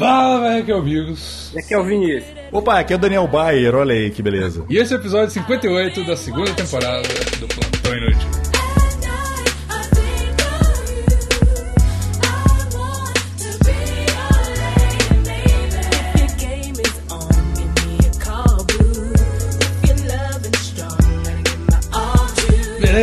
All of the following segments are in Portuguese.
Fala, velho, aqui é o Bigos. E aqui é o Vinícius. Opa, aqui é o Daniel Bayer, olha aí que beleza. E esse é o episódio 58 da segunda temporada do Plantão Inútil.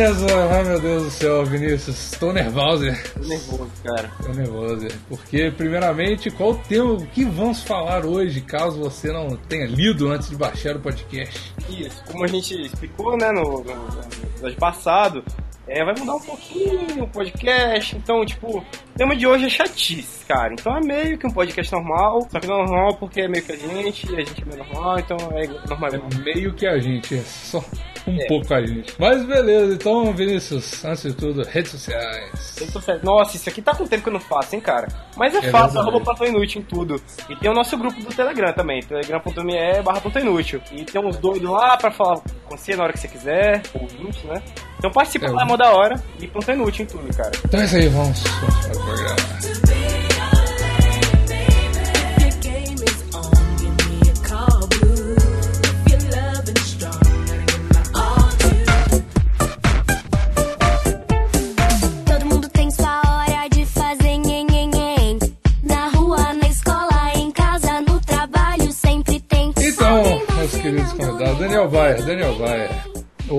Beleza? Ai meu Deus do céu, Vinícius, estou nervoso. Tô nervoso, cara. Tô nervoso. Porque, primeiramente, qual o tema, o que vamos falar hoje, caso você não tenha lido antes de baixar o podcast? Isso, como a gente explicou, né, no, no, no episódio passado, é, vai mudar um pouquinho o podcast, então, tipo, o tema de hoje é chatice, cara. Então é meio que um podcast normal, só que não é normal porque é meio que a gente, e a gente é meio normal, então é normal. É meio que a gente, é só um É. pouco a gente. Mas beleza, então, Vinícius, antes de tudo, redes sociais. Eu tô certo. Nossa, isso aqui tá com tempo que eu não faço, hein, cara. Mas é, É fácil, verdade. arroba Platão Inútil em tudo. E tem o nosso grupo do Telegram também, telegram.me barra Platão Inútil. E tem uns doidos lá pra falar com você na hora que você quiser, ouvintes, né? Então participa É, lá, é mó da hora. E Platão Inútil em tudo, cara. Então é isso aí, vamos, vamos para o programa.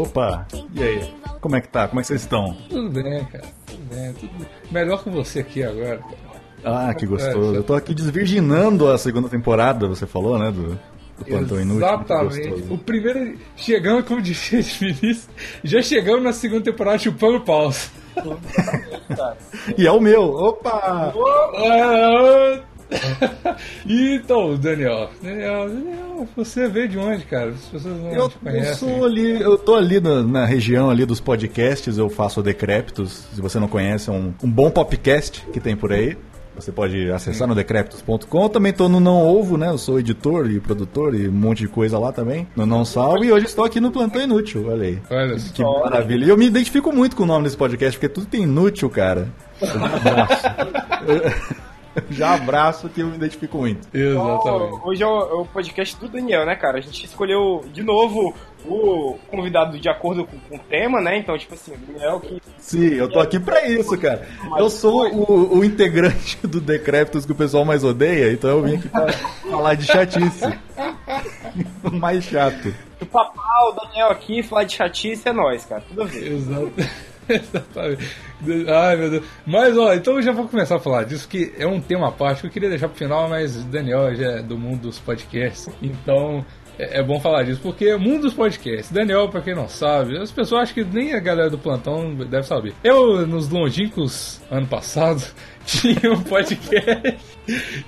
Opa, e aí? Como é que tá? Como é que vocês estão? Tudo bem, cara, tudo bem, tudo bem. Melhor que você aqui agora, cara. Ah, que gostoso. Eu tô aqui desvirginando a segunda temporada, você falou, né, do, do Plantão Inútil. Exatamente. O primeiro, chegamos, como disse o Vinícius, já chegamos na segunda temporada chupando paus. E é o meu, opa! então, Daniel, Daniel, Daniel, você veio de onde, cara? As pessoas não Eu, te eu conhecem. sou ali, eu tô ali na, na região ali dos podcasts, eu faço o Decréptos. Se você não conhece, é um, um bom podcast que tem por aí. Você pode acessar no decréptos.com. Eu Também tô no Não Ovo, né? Eu sou editor e produtor e um monte de coisa lá também. No Não Salve. E hoje estou aqui no Plantão Inútil, olha aí. Olha só. Que maravilha. E eu me identifico muito com o nome desse podcast, porque tudo tem inútil, cara. Eu já abraço. Que eu me identifico muito. Exatamente. Hoje é o, é o podcast do Daniel, né, cara? A gente escolheu de novo o convidado de acordo com, com o tema, né? Então, tipo assim, o Daniel que Sim, eu tô aqui pra isso, cara. Eu sou o, o integrante do Decréptos que o pessoal mais odeia, então eu vim aqui pra falar de chatice. O mais chato. o papá, o Daniel aqui, falar de chatice é nós, cara. Tudo a ver. Exato. Exatamente. Ai, meu Deus. Mas, ó, então eu já vou começar a falar disso, que é um tema à parte que eu queria deixar pro final, mas Daniel já é do mundo dos podcasts, então é, é bom falar disso, porque o mundo dos podcasts, Daniel, pra quem não sabe, as pessoas acham que nem a galera do plantão deve saber. Eu, nos longínquos ano passado, tinha um podcast,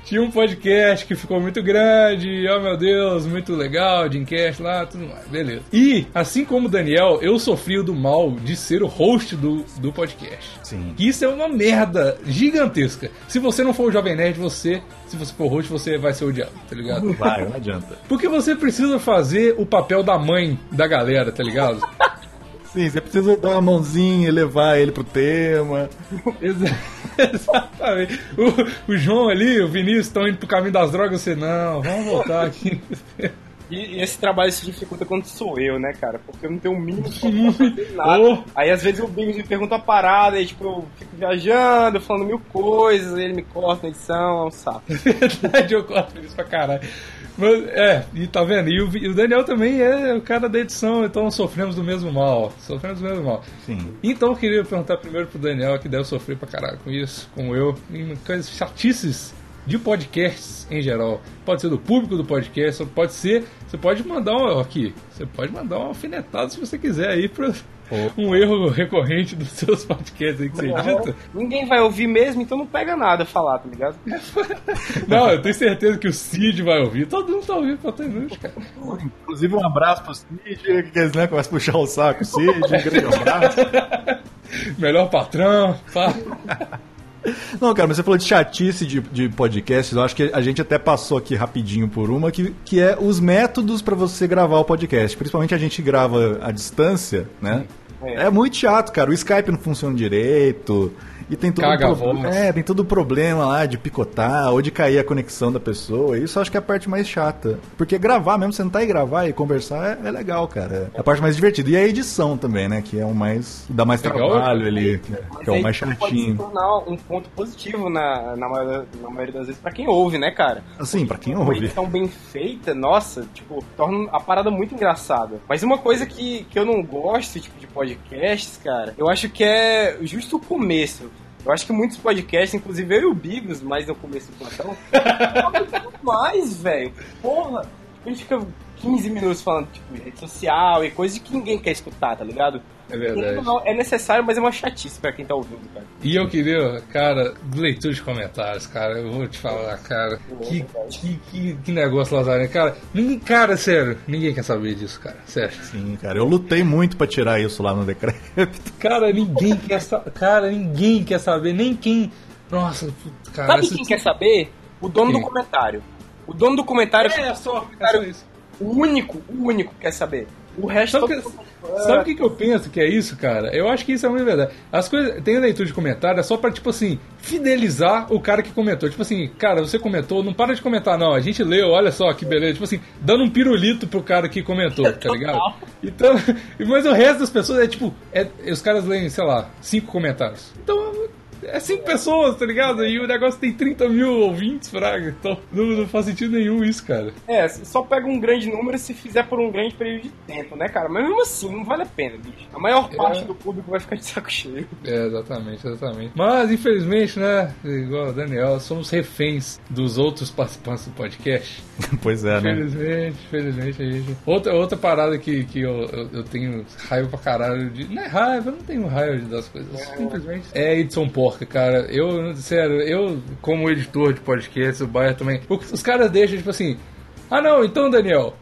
tinha um podcast que ficou muito grande, oh meu Deus, muito legal, Dreamcast lá, tudo mais, beleza. E, assim como o Daniel, eu sofri do mal de ser o host do, do podcast. Sim. Que isso é uma merda gigantesca. Se você não for o Jovem Nerd, você, se você for host, você vai ser odiado, tá ligado? Vai, não adianta. Porque você precisa fazer o papel da mãe da galera, tá ligado? Sim, você precisa dar uma mãozinha e levar ele pro tema. Exa- Exatamente. O, o João ali, o Vinícius estão indo pro caminho das drogas, você não, vamos voltar aqui. E, e esse trabalho se dificulta quando sou eu, né, cara? Porque eu não tenho o mínimo fazer nada. Oh. Aí às vezes o Bigos me pergunta uma parada, e tipo, eu fico viajando, falando mil coisas, ele me corta na edição, é um saco. Verdade, eu corto isso pra caralho. Mas, é, e tá vendo? E o, Vi- o Daniel também é o cara da edição, então sofremos do mesmo mal. Sofremos do mesmo mal. Sim. Então eu queria perguntar primeiro pro Daniel, que deve sofrer pra caralho com isso, como eu, em coisas chatices de podcasts em geral. Pode ser do público do podcast, ou pode ser. Você pode mandar um. Aqui, você pode mandar uma alfinetada se você quiser aí pra um erro recorrente dos seus podcasts aí que você edita. Ninguém vai ouvir mesmo, então não pega nada falar, tá ligado? Não, eu tenho certeza que o Cid vai ouvir. Todo mundo tá ouvindo Plantão Inútil, cara. Inclusive, um abraço pro Cid, que eles né, começam a puxar o saco. Cid, um grande abraço. Melhor patrão. Pá. Não, cara, mas você falou de chatice de, de podcasts, eu acho que a gente até passou aqui rapidinho por uma, que, que é os métodos para você gravar o podcast. Principalmente a gente grava à distância, né? É. É muito chato, cara. O Skype não funciona direito. E tem todo Caga a pro-. É, tem todo o problema lá de picotar ou de cair a conexão da pessoa. Isso eu acho que é a parte mais chata. Porque gravar mesmo, sentar e gravar e conversar é, é legal, cara. É a parte mais divertida. E a edição também, né? Que é o mais. dá mais Legal. trabalho ali, que é, que é o mais Pode se chatinho. tornar um ponto positivo na, na, maioria, na maioria das vezes pra quem ouve, né, cara? Assim, pra quem Uma ouve. edição bem feita, nossa, tipo, torna a parada muito engraçada. Mas uma coisa que, que eu não gosto, tipo, de podcasts, cara, eu acho que é justo o começo. Eu acho que muitos podcasts, inclusive eu e o Bigos, mais no começo do plantão, mais, velho. Porra, a gente fica 15 minutos falando, tipo, de rede social e coisas que ninguém quer escutar, tá ligado? É verdade. Não, é necessário, mas é uma chatice pra quem tá ouvindo, cara. E eu queria, cara, leitura de comentários, cara, eu vou te falar, cara, que, que, que, que negócio lazarento, cara, ninguém, cara, sério, ninguém quer saber disso, cara, sério. Sim, cara. Eu lutei muito pra tirar isso lá no decreto. Cara, ninguém quer saber, cara, ninguém quer saber, nem quem, nossa, cara. Sabe quem quer saber? O dono Quem? do comentário. O dono do comentário É, só, é só isso. O único, o único que quer saber. O resto Sabe que- Sabe o que, que eu penso que é isso, cara? Eu acho que isso é muito verdade. As coisas. Tem leitura de comentário é só pra, tipo assim, fidelizar o cara que comentou. Tipo assim, cara, você comentou, não para de comentar, não. A gente leu, olha só que beleza. Tipo assim, dando um pirulito pro cara que comentou, tá ligado? Então, mas o resto das pessoas é tipo. É, os caras leem, sei lá, cinco comentários. Então. É cinco pessoas, tá ligado? E o negócio tem 30 mil ouvintes, fraga. Então não, não faz sentido nenhum isso, cara. É, só pega um grande número se fizer por um grande período de tempo, né, cara? Mas mesmo assim, não vale a pena, bicho. A maior É. parte do público vai ficar de saco cheio. É, exatamente, exatamente. Mas, infelizmente, né, igual o Daniel, somos reféns dos outros participantes do podcast. pois é, né? Infelizmente, infelizmente, a gente... Outra, outra parada que, que eu, eu, eu tenho raiva pra caralho de... Não é raiva, eu não tenho raiva das coisas, simplesmente. É a edição porca, cara. Eu, sério, eu, como editor de podcast, o Baia também... Os caras deixam, tipo assim... Ah, não, então, Daniel...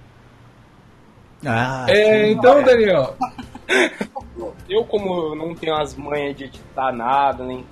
Ah, É, então, Daniel... Eu, como não tenho as manhas de editar nada, nem.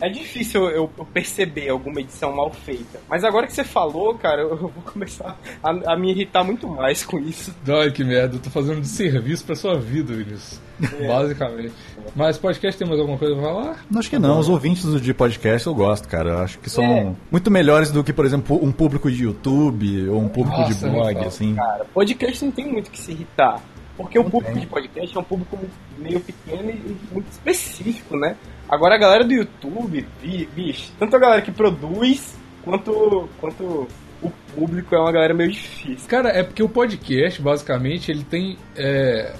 É difícil eu, eu perceber alguma edição mal feita. Mas agora que você falou, cara, eu vou começar a, a me irritar muito mais com isso. Ai, que merda, eu tô fazendo um desserviço pra sua vida, Vinícius. Basicamente. Mas podcast tem mais alguma coisa pra falar? Acho que não, os ouvintes do- de podcast eu gosto, cara. Eu acho que são É. muito melhores do que, por exemplo, um público de YouTube ou um público Nossa, de nem blog, fala. assim. Cara, podcast não tem muito que se irritar. Porque o público de podcast é um público meio pequeno e muito específico, né? Agora a galera do YouTube, bi- bicho, tanto a galera que produz quanto, quanto o público é uma galera meio difícil. Cara, é porque o podcast, basicamente, ele tem. é,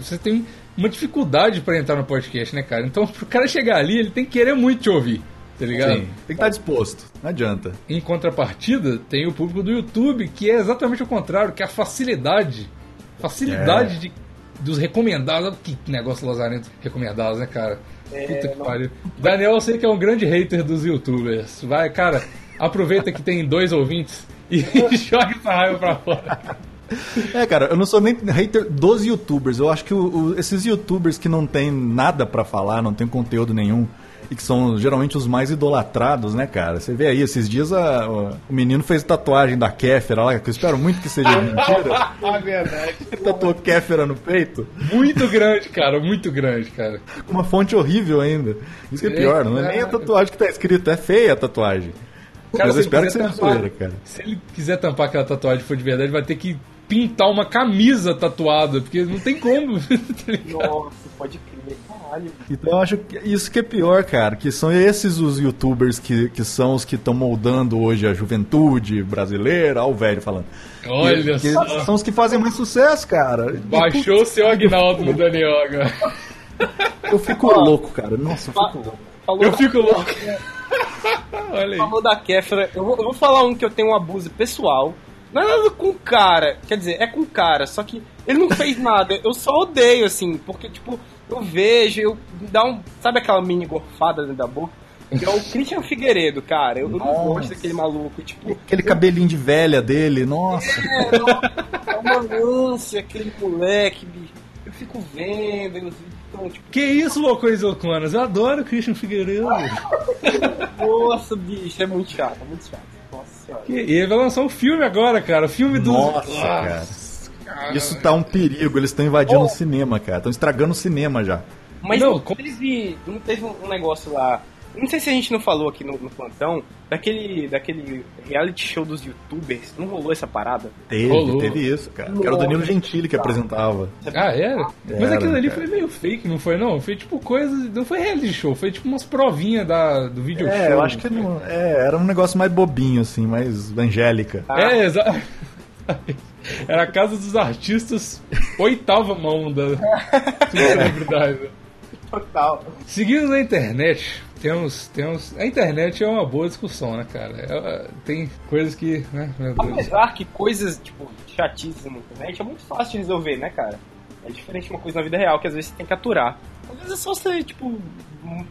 você tem uma dificuldade pra entrar no podcast, né, cara? Então, pro cara chegar ali, ele tem que querer muito te ouvir, tá ligado? Sim, tem que estar disposto, não adianta. Em contrapartida, tem o público do YouTube, que é exatamente o contrário, que é a facilidade. Facilidade É. de, dos recomendados. Olha Que negócio lazarento recomendados, né, cara? Puta que não- pariu. Daniel, eu sei que é um grande hater dos youtubers. Vai, cara, aproveita que tem dois ouvintes e joga essa raiva pra fora. É, cara, eu não sou nem hater dos youtubers. Eu acho que o- o- esses youtubers que não tem nada pra falar, não tem conteúdo nenhum, e que são geralmente os mais idolatrados, né, cara? Você vê aí, esses dias a- o, o menino fez tatuagem da Kéfera lá, que eu espero muito que seja mentira. Ah, verdade. Tatuou Kéfera no peito, Muito grande, cara, muito grande, cara. com uma fonte horrível ainda. Isso que é pior, não é nem a tatuagem que tá escrito, é feia a tatuagem. Cara, Mas eu espero que seja zoeira, cara. Se ele quiser tampar aquela tatuagem e for de verdade, vai ter que pintar uma camisa tatuada, porque não tem como. tá? Nossa, pode crer, caralho. Então eu acho que isso que é pior, cara, que são esses os youtubers que, que são os que estão moldando hoje a juventude brasileira, olha o velho falando. Olha que, só. que são os que fazem mais sucesso, cara. Baixou o seu Agnaldo no Daniel agora. Eu fico louco, cara. Nossa, eu fico louco. Falou, Eu fico louco. Olha aí. falou da Kéfera, eu vou, eu vou falar um que eu tenho um abuso pessoal. Não é nada com o cara, quer dizer, é com o cara, só que ele não fez nada. Eu só odeio, assim, porque, tipo, eu vejo, eu dá um. Sabe aquela mini gorfada dentro da boca? Que é o Christian Figueiredo, cara. Eu, eu não gosto daquele maluco, tipo. Aquele cabelinho de velha dele, nossa. É, não, é uma ânsia, aquele moleque, bicho. Eu fico vendo, eu então, tipo, Que isso, loucões louconas? Eu adoro o Christian Figueiredo. nossa, bicho, é muito chato, é muito chato. Nossa senhora. E ele vai lançar um filme agora, cara. O filme do. Nossa, cara. Isso tá um perigo, eles estão invadindo Oh. o cinema, cara. Estão estragando o cinema já. Mas Não, não, com- teve, não teve um negócio lá. Não sei se a gente não falou aqui no, no plantão, daquele, daquele reality show dos youtubers. Não rolou essa parada? Teve, Rolou. teve isso, cara. Que era o Danilo Gentili que apresentava. Ah, era? Mas Era, aquilo ali cara. foi meio fake, não foi não? Foi tipo coisa. Não foi reality show, foi tipo umas provinhas da, do vídeo show. É, eu acho que não, é, era um negócio mais bobinho, assim, mais angélica. É, exato. Era a casa dos artistas, oitava mão da celebridade. Total. Seguindo na internet, temos, temos. A internet é uma boa discussão, né, cara? É, tem coisas que. Né. Apesar que coisas, tipo, chatices na internet é muito fácil de resolver, né, cara? É diferente de uma coisa na vida real, que às vezes você tem que aturar. Às vezes é só você, tipo,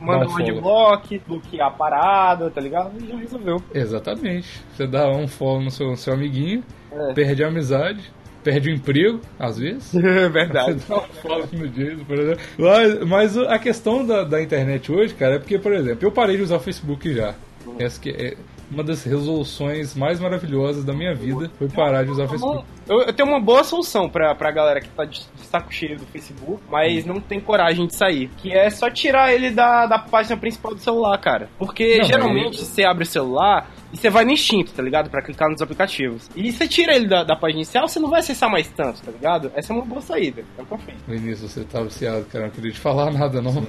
manda um bloco, bloquear a parada, tá ligado? E já resolveu. Exatamente. Você dá um follow no seu, seu amiguinho, É. perde a amizade, perde o emprego, às vezes. É verdade. Você dá um follow no Jason, por exemplo. Mas, mas a questão da, da internet hoje, cara, é porque, por exemplo, eu parei de usar o Facebook já. Essa que é uma das resoluções mais maravilhosas da minha vida foi parar de usar o Facebook. Eu, eu tenho uma boa solução pra, pra galera que tá de, de saco cheio do Facebook, mas não tem coragem de sair. Que é só tirar ele da, da página principal do celular, cara. Porque Não, geralmente você abre o celular e você vai no instinto, tá ligado? Pra clicar nos aplicativos. E você tira ele da, da página inicial, você não vai acessar mais tanto, tá ligado? Essa é uma boa saída. É o que eu fiz. Vinícius, você tá viciado, cara, não queria te falar nada, não.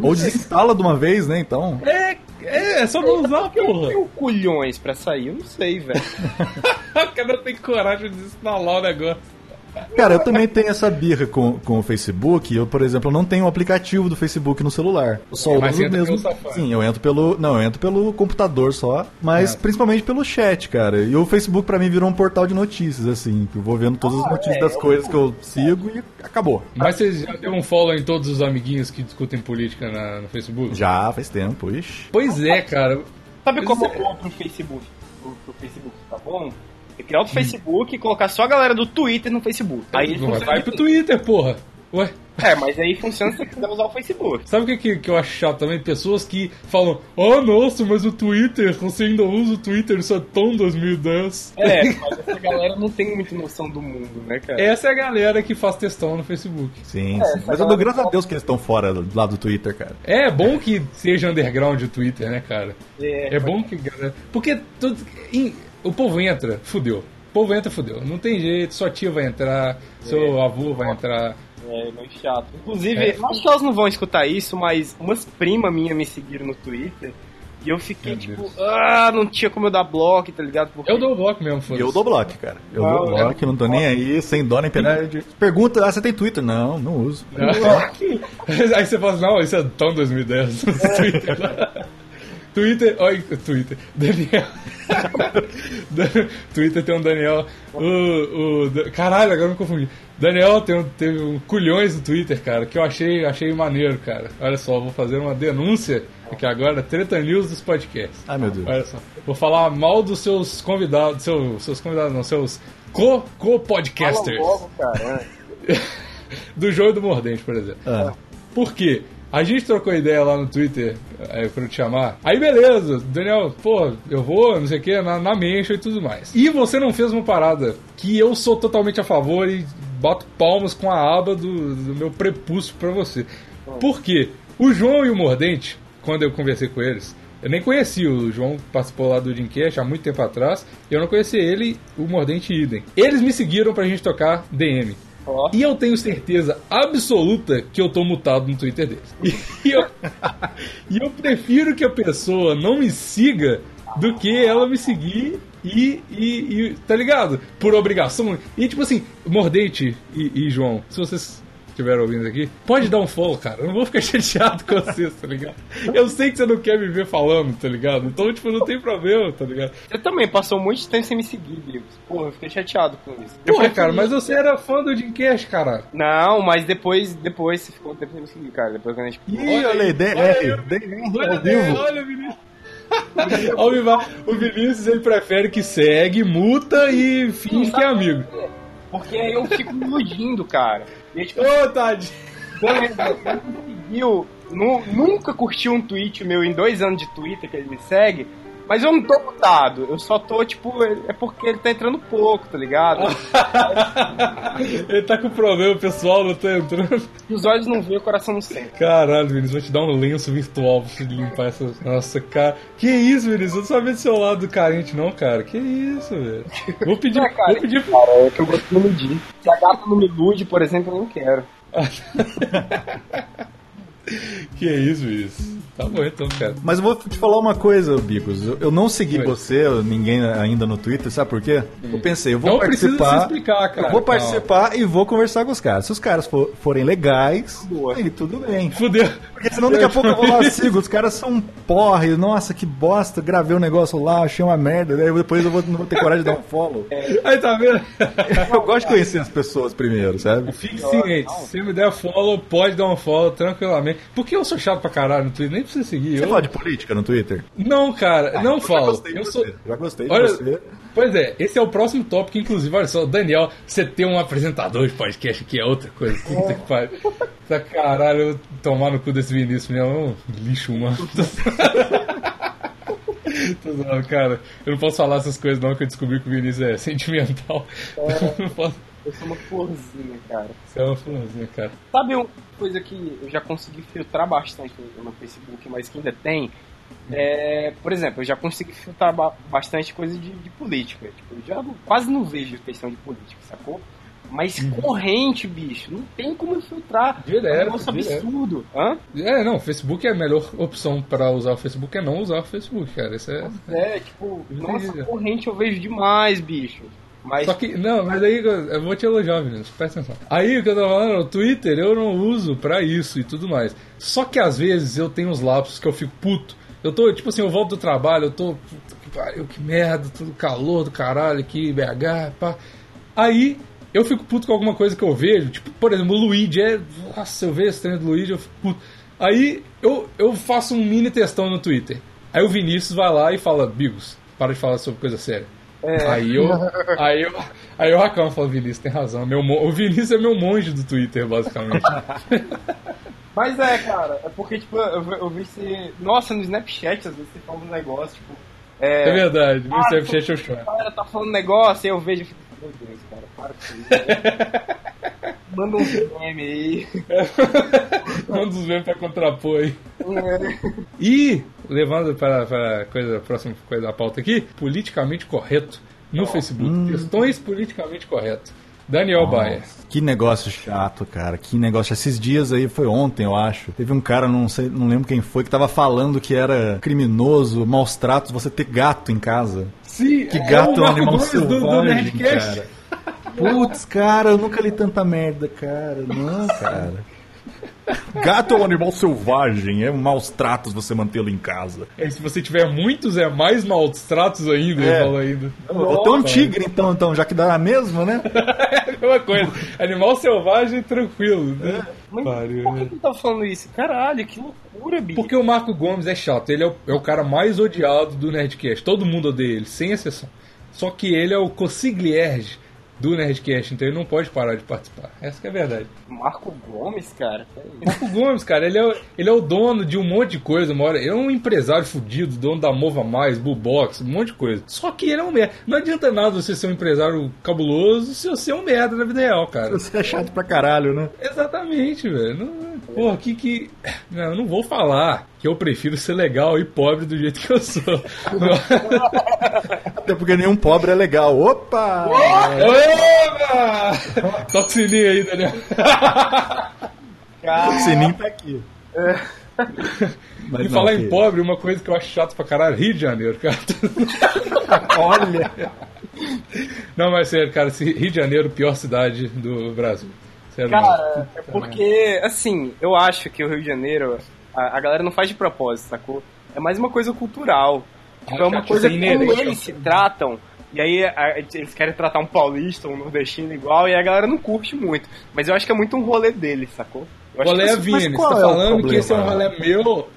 Ou desinstala de uma vez, né, então. É, é, é só não usar, Eu porra. tenho culhões pra sair, eu não sei, velho. O cara tem coragem de desinstalar o negócio. Cara, eu também tenho essa birra com, com o Facebook. Eu, por exemplo, não tenho o aplicativo do Facebook no celular. Eu só Mas uso entra mesmo. Sim, eu entro pelo. Não, eu entro pelo computador só, mas É. principalmente pelo chat, cara. E o Facebook pra mim virou um portal de notícias, assim. que Eu vou vendo todas as notícias das coisas que eu sigo e acabou. Mas você já deu um follow em todos os amiguinhos que discutem política na- no Facebook? Já faz tempo, ixi. Pois é, cara. Sabe como é- pôr pro Facebook? Pro, pro Facebook, tá bom? É criar outro Facebook e colocar só a galera do Twitter no Facebook. Aí ele Não vai, funciona vai pro. Twitter, porra. Ué, É, mas aí funciona se você quiser usar o Facebook. sabe o que, que, que eu acho chato também? Pessoas que falam, oh nossa, mas o Twitter, você ainda usa o Twitter, isso é tão 2010. É, mas essa galera não tem muita noção do mundo, né, cara? Essa é a galera que faz textão no Facebook. Sim, É, sim. Mas eu dou graças a Deus que eles estão fora do- lá do Twitter, cara. É bom que seja underground o Twitter, né, cara? É, É bom que. galera- Porque tudo, em- o povo entra, fudeu. O povo entra, fudeu. Não tem jeito, sua tia vai entrar, seu avô vai entrar. É, meio chato. Inclusive, É. acho que elas não vão escutar isso, mas umas primas minhas me seguiram no Twitter e eu fiquei Meu tipo, Deus. ah, não tinha como eu dar bloco, tá ligado? Porque Eu dou bloco mesmo, E foda-se. eu dou bloco, cara. Eu Não, dou bloco, não tô nem aí, sem dó nem piedade. Pergunta, ah, você tem Twitter? Não, não uso. Aí você fala assim, não, isso é tão 2010. Twitter. Twitter, olha, Twitter, Daniel. Twitter tem um Daniel. O, o, caralho, agora eu me confundi. Daniel tem um, teve um culhões no Twitter, cara, que eu achei, achei maneiro, cara. Olha só, vou fazer uma denúncia aqui agora, Treta News dos podcasts. Ai, meu Deus. Olha só, vou falar mal dos seus convidados, seu, seus convidados, não, seus co- co-podcasters. Logo, cara. do Jogo do Mordente, por exemplo. Ah. Por quê? A gente trocou ideia lá no Twitter é, pra eu te chamar. Aí beleza, Daniel, pô, eu vou, não sei o que, na, na mention e tudo mais. E você não fez uma parada que eu sou totalmente a favor e bato palmas com a aba do, do meu prepúcio pra você. Por quê? O João e o Mordente, quando eu conversei com eles, eu nem conhecia, o João participou lá do Dreamcast há muito tempo atrás, e eu não conhecia ele, o Mordente idem. Eles me seguiram pra gente tocar DM. Ó. E eu tenho certeza absoluta que eu tô mutado no Twitter deles. E eu, e eu prefiro que a pessoa não me siga do que ela me seguir e, e, e- tá ligado? Por obrigação. E tipo assim, Mordente e, e João, se vocês estiveram ouvindo aqui, pode dar um follow, cara. Eu não vou ficar chateado com vocês, tá ligado? Eu sei que você não quer me ver falando, tá ligado? Então, tipo, não tem problema, tá ligado? Você também passou muito tempo sem me seguir, Bigos. Porra, eu fiquei chateado com isso. Porra, cara, mas você era fã do Dreamcast, cara. Não, mas depois, depois você ficou um tempo sem me seguir, cara. Depois quando a gente... Ih, olha aí, vivo. Olha o Vinícius. Ao vivo, o Vinícius ele prefere que segue, multa e finge que é amigo. Porque aí eu fico me iludindo, cara. E tipo, Ô, Tade. Beleza, ele me seguiu, nu- nunca curtiu um tweet meu em dois anos de Twitter que ele me segue, Mas eu não tô mutado, eu só tô, tipo, é porque ele tá entrando pouco, tá ligado? Ele tá com problema, pessoal, não tá entrando. Os olhos não veem, o coração não sente. Caralho, Vinícius, vou te dar um lenço virtual pra você limpar essas. Nossa, cara. Que isso, Vinícius? Eu não sabia do seu lado carente, não, cara. Que isso, velho. Vou pedir. É, vou pedir. cara, é que eu gosto de iludir. Se a gata não me ilude, por exemplo, eu não quero. Que isso, Vinícius? Tá bom então, cara. Mas eu vou te falar uma coisa, Bigos. Eu- não segui Oi. você, ninguém ainda no Twitter, sabe por quê? Eu pensei, eu vou Não participar. se explicar, cara. Eu vou Calma. participar e vou conversar com os caras. Se os caras for- forem legais, Boa. aí tudo bem. Fudeu. Porque senão daqui a pouco eu vou lá, sigo, os caras são um porre, nossa, que bosta, gravei um negócio lá, achei uma merda, daí depois eu vou, não vou ter coragem de dar um follow. Aí tá vendo? Eu gosto de conhecer as pessoas primeiro, sabe? Fique ciente, se me der follow, pode dar um follow tranquilamente. Porque eu sou chato pra caralho no Twitter, nem precisa seguir. Você Eu... fala de política no Twitter? Não, cara, não Eu já falo. gostei de Eu você, sou. Já gostei de Olha, você. Pois é, esse é o próximo tópico, inclusive, olha só, Daniel, você ter um apresentador de podcast aqui é outra coisa. Puta que pariu. Tá caralho, eu tomar no cu desse Vinícius, né? É um lixo humano. Cara. Eu não posso falar essas coisas não, que eu descobri que o Vinícius é sentimental. Eu não posso. Eu sou uma florzinha, cara. Você é uma florzinha, cara. Sabe uma coisa que eu já consegui filtrar bastante no, Facebook, mas que ainda tem? É, por exemplo, eu já consegui filtrar ba- bastante coisa de, de política. Tipo, eu já quase não vejo questão de política, sacou? Mas corrente, bicho, não tem como filtrar. Direto, é um absurdo. Hã? É, não, Facebook é a melhor opção pra usar o Facebook, é não usar o Facebook, cara. Isso é. É, tipo, nossa, Entendi. corrente eu vejo demais, bicho. Mas Só que, não, mas aí eu vou te elogiar, Vinícius, presta atenção. Aí o que eu tava falando, o Twitter eu não uso pra isso e tudo mais. Só que às vezes eu tenho uns lapsos que eu fico puto. Eu tô, tipo assim, eu volto do trabalho, eu tô. Puta que pariu, que merda, tudo calor do caralho aqui, BH, pá. Aí eu fico puto com alguma coisa que eu vejo, tipo, por exemplo, o Luigi é. Nossa, eu vejo esse treino do Luigi, eu fico puto. Aí eu, eu faço um mini testão no Twitter. Aí o Vinícius vai lá e fala, Bigos, para de falar sobre coisa séria. Aí eu. Aí eu. Aí eu reclamo e falo, Vinícius, tem razão. Meu, o Vinícius é meu monge do Twitter, basicamente. Mas é, cara, é porque, tipo, eu, vi- eu vi você. Nossa, no Snapchat, às vezes você fala um negócio, tipo. É É, verdade, no Ah, Snapchat eu choro. a galera tá falando negócio, aí eu vejo e fico, meu Deus, cara, para com isso. Manda um meme aí. Um dos memes pra contrapor aí. É. E, levando para, para a coisa, a próxima coisa da pauta aqui, politicamente correto no Facebook. Questões politicamente corretas. Daniel Baia. Que negócio chato, cara. Que negócio. Esses dias aí, foi ontem, eu acho. Teve um cara, não sei, não lembro quem foi, que tava falando que era criminoso, maus tratos, você ter gato em casa. Sim, Que gato é um animal Gomes do- do selvagem, Nerdcast. cara. Putz, cara, eu nunca li tanta merda, cara. Não, cara. Gato é um animal selvagem, é maus tratos você mantê-lo em casa. É, se você tiver muitos, é mais maus tratos ainda, É. fala ainda. Vou ter um tigre então, então, já que dá a mesma, né? É a mesma coisa. Animal selvagem, tranquilo. né? Mas Pariu, por que né? que tá falando isso? Caralho, que loucura, bicho. Porque o Marco Gomes é chato. Ele é o, é o cara mais odiado do Nerdcast. Todo mundo odeia ele, sem exceção. Só que ele é o consiglierge do Nerdcast, então ele não pode parar de participar. Essa que é a verdade. Marco Gomes, cara. Marco Gomes, cara, ele é, o- ele é o dono de um monte de coisa, uma hora. Ele é um empresário fudido, dono da Mova Mais, Bullbox, um monte de coisa. Só que ele é um merda. Não adianta nada você ser um empresário cabuloso se você é um merda na vida real, cara. Você é chato pra caralho, né? Exatamente, velho. Não- Porra, que que. Não, eu não vou falar que eu prefiro ser legal e pobre do jeito que eu sou. Até porque nenhum pobre é legal. Opa! Opa! Toca o sininho aí, Daniel. O sininho tá aqui. Mas E não, falar que- em pobre, uma coisa que eu acho chato pra caralho, Rio de Janeiro, cara. Olha! Não, mas sério, cara, Rio de Janeiro, pior cidade do Brasil. Sério, Cara, mesmo. é porque, assim, eu acho que o Rio de Janeiro, a, a galera não faz de propósito, sacou? É mais uma coisa cultural. Tipo, é uma coisa inerente como eles se tratam, e aí a- eles querem tratar um paulista, um nordestino igual, e a galera não curte muito. Mas eu acho que é muito um rolê deles, sacou? Eu acho Rolê que é Vini, você tá é falando que esse é um problema? rolê meu.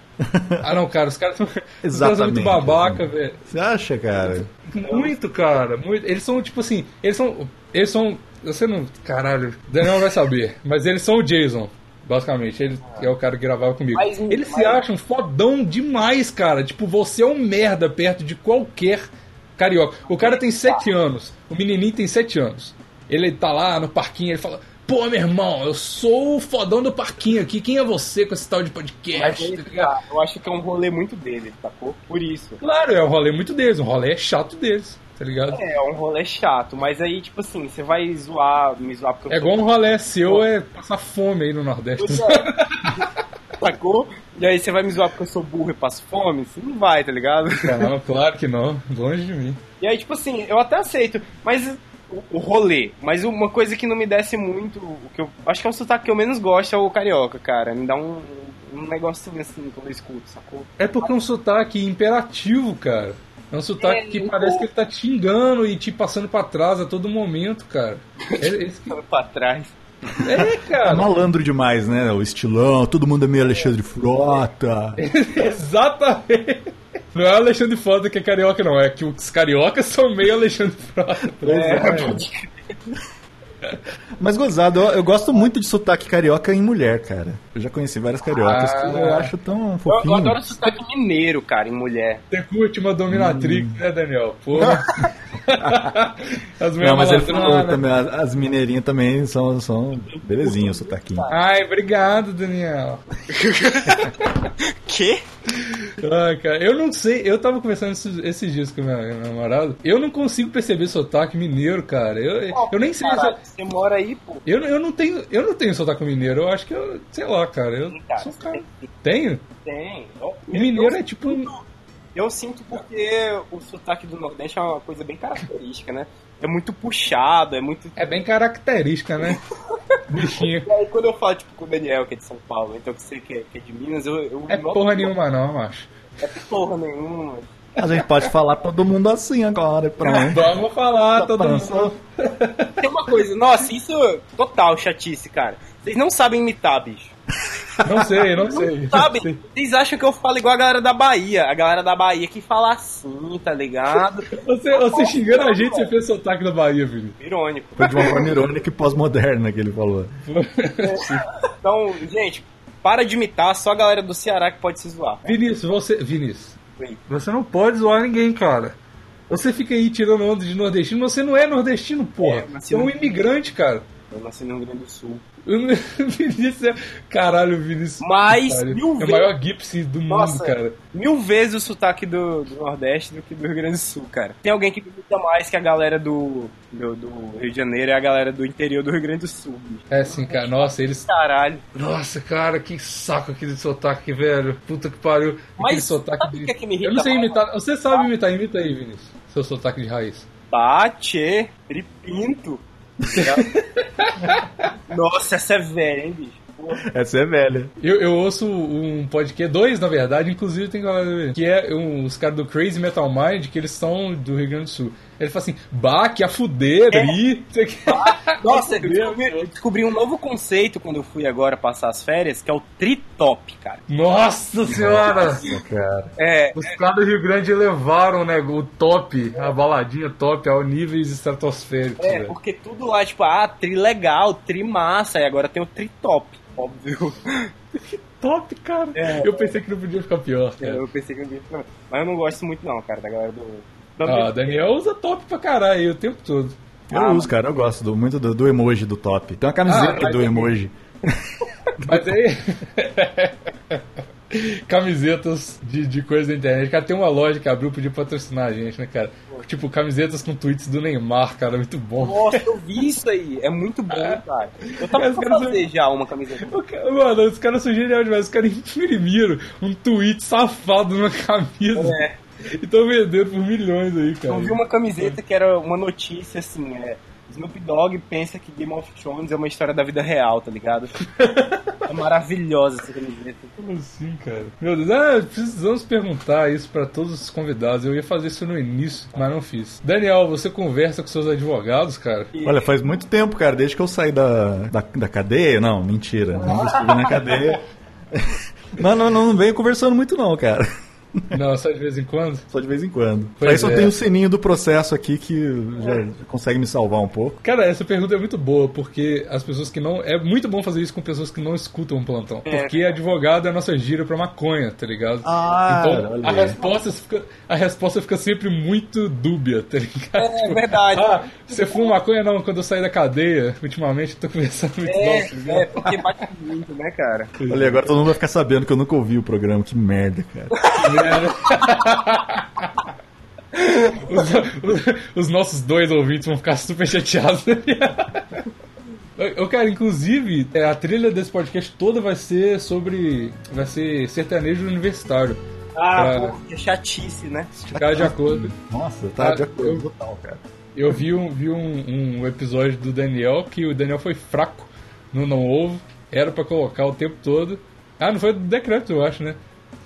Ah não, cara, os caras são, os caras são Exatamente. muito babaca, velho. Você acha, cara? Muito, cara. Muito. Eles são, tipo assim, eles são. Eles são. Você não. Caralho, Daniel vai saber. Mas eles são o Jason. Basicamente, ele é o cara que gravava comigo. Mas- Eles se mas- acham fodão demais, cara. Tipo, você é um merda perto de qualquer carioca. O cara tem 7 anos, o menininho tem 7 anos. Ele tá lá no parquinho, ele fala: Pô, meu irmão, eu sou o fodão do parquinho aqui. Quem é você com esse tal de Mas podcast? aí, Tá eu acho que é um rolê muito dele, sacou? Por isso. Claro, é um rolê muito deles, um rolê chato deles, tá ligado? É, é um rolê chato, mas aí, tipo assim, você vai zoar, me zoar porque eu É igual um rolê seu é passar fome aí no Nordeste. É. Sacou? E aí você vai me zoar porque eu sou burro e passo fome? Você não vai, tá ligado? Não, claro que não, longe de mim. E aí, tipo assim, eu até aceito, mas o, o rolê. Mas uma coisa que não me desce muito, o que eu acho que é o sotaque que eu menos gosto é o carioca, cara. Me dá um, um negocinho assim quando eu escuto, sacou? É porque é um sotaque imperativo, cara. É um sotaque É, que eu- parece que ele tá te enganando e te passando pra trás a todo momento, cara. É, é isso que- pra trás. é, É cara. malandro demais, né? O estilão, todo mundo é meio Alexandre Frota. Exatamente. Não é o Alexandre Frota que é carioca, não. É que os cariocas são meio Alexandre Frota. Mas gozado, eu, eu gosto muito de sotaque carioca em mulher, cara. Eu já conheci várias cariocas Ah. que eu acho tão Eu, eu fofinho. adoro sotaque mineiro, cara, em mulher. Você curte uma dominatrix, né, Daniel? Porra. As Não, mas ele falou também, as, as mineirinhas também são, são belezinha o sotaquinho. Ai, obrigado, Daniel. Que? Ai, cara, eu não sei, eu tava conversando esses, esses dias com meu, meu namorado, eu não consigo perceber sotaque mineiro, cara. Eu, eu nem sei. Caralho, se- você mora aí, pô. Eu, eu não tenho, eu não tenho sotaque mineiro, eu acho que eu, sei lá, cara, eu Cara, sou cara. tem- Tenho? Tem. O mineiro eu é tipo. Eu sinto porque o sotaque do Nordeste é uma coisa bem característica, né? É muito puxado, é muito. É bem característica, né? Bichinho. E aí quando eu falo, tipo, com o Daniel, que é de São Paulo, então que você que é, que é de Minas, eu. eu É porra nenhuma, não, macho. É porra nenhuma. A gente pode falar todo mundo assim agora, pronto. Vamos falar, todo Pensou? mundo. Tem uma coisa, nossa, isso é total chatice, cara. Vocês não sabem imitar, bicho. Não sei, não sei. Sabe? Sei. Vocês acham que eu falo igual a galera da Bahia. A galera da Bahia que fala assim, tá ligado? Você, você xingando a gente, você fez sotaque da Bahia, filho. Irônico. Foi de uma forma irônica e pós-moderna que ele falou. Então, gente, para de imitar, só a galera do Ceará que pode se zoar. Vinícius, você. Vinícius, Oi. você não pode zoar ninguém, cara. Você fica aí tirando onda de nordestino, você não é nordestino, porra. É, você é um imigrante, cara. Eu nasci no Rio Grande do Sul. Vinícius é. Caralho, Vinícius. Mas, Caralho, mil É o vezes- maior gipsy do mundo, Nossa, cara. mil vezes o sotaque do, do Nordeste do que do Rio Grande do Sul, cara. Tem alguém que imita mais que a galera do, do, do Rio de Janeiro e a galera do interior do Rio Grande do Sul, bicho. É sim, cara. Nossa, eles. Caralho. Nossa, cara, que saco aquele sotaque, velho. Puta que pariu. Mas Aquele sotaque sabe o que é que me irrita Eu não sei imitar. Você sabe imitar, imita aí, Vinícius. Seu sotaque de raiz. Bate, tripinto. Nossa, essa é velha, hein, bicho? Porra. Essa é velha. Eu, eu ouço um podcast, dois na verdade, inclusive tem galera que é um, os caras do Crazy Metal Mind, que eles são do Rio Grande do Sul. Ele fala assim, bah, que a fuder aí. não sei o que. Nossa, eu descobri, descobri um novo conceito quando eu fui agora passar as férias, que é o tritop, cara. Nossa senhora! Cara. É, Os caras do Rio Grande elevaram né, o top, a baladinha top, ao níveis estratosféricos. é, velho. porque tudo lá, tipo, ah, tri legal, tri massa, e agora tem o tritop, óbvio. Top, cara. É. Eu pensei que não podia ficar pior, cara. Eu pensei que não Mas eu não gosto muito não, cara, da galera do... Ah, Daniel usa top pra caralho aí o tempo todo. Eu Ah, uso, cara, eu gosto do- muito do, do emoji do top. Tem uma camiseta Ah, do é- emoji. Mas aí. camisetas de, de coisa da internet. Cara, tem uma loja que abriu, podia patrocinar a gente, né, cara? Tipo, camisetas com tweets do Neymar, cara, muito bom. Nossa, eu vi isso aí, é muito bom, cara. Eu tava Mas, pra fazer já uma camiseta. Mano, os caras são geniais demais. Os caras imprimiram um tweet safado numa camisa É. e estão vendendo por milhões aí, cara. Eu vi uma camiseta que era uma notícia assim, é. Snoop Dogg pensa que Game of Thrones é uma história da vida real, tá ligado? é maravilhosa essa camiseta. Como assim, cara? Meu Deus, ah, precisamos perguntar isso pra todos os convidados. Eu ia fazer isso no início, mas não fiz. Daniel, você conversa com seus advogados, cara? Olha, faz muito tempo, cara, desde que eu saí da, da, da cadeia. Não, mentira. Não estive na cadeia. Não, não, não, não venho conversando muito, não, cara. Não, só de vez em quando. Só de vez em quando. Pois Pra isso é. tenho o sininho do processo aqui que já consegue me salvar um pouco. Cara, essa pergunta é muito boa, porque as pessoas que não. É muito bom fazer isso com pessoas que não escutam o plantão. Porque advogado é a nossa gira pra maconha, tá ligado? Ah, então a aí. resposta, fica, a resposta fica sempre muito dúbia, tá ligado? É verdade. Ah, você fuma maconha? Não, quando eu saí da cadeia, ultimamente eu tô conversando muito É, mal, tá é, porque bate muito, né, cara? Olha, agora todo mundo vai ficar sabendo que eu nunca ouvi o programa. Que merda, cara. os, os- os nossos dois ouvintes vão ficar super chateados. Eu, cara, inclusive, é, a trilha desse podcast toda vai ser sobre. Vai ser sertanejo universitário. Ah, Pra pô, que chatice, né? ficar de acordo. Nossa, tá de acordo eu- total, cara. Eu vi, um, vi um, um episódio do Daniel que o Daniel foi fraco no Não Ovo. Era pra colocar o tempo todo. Ah, não foi do decreto, eu acho, né?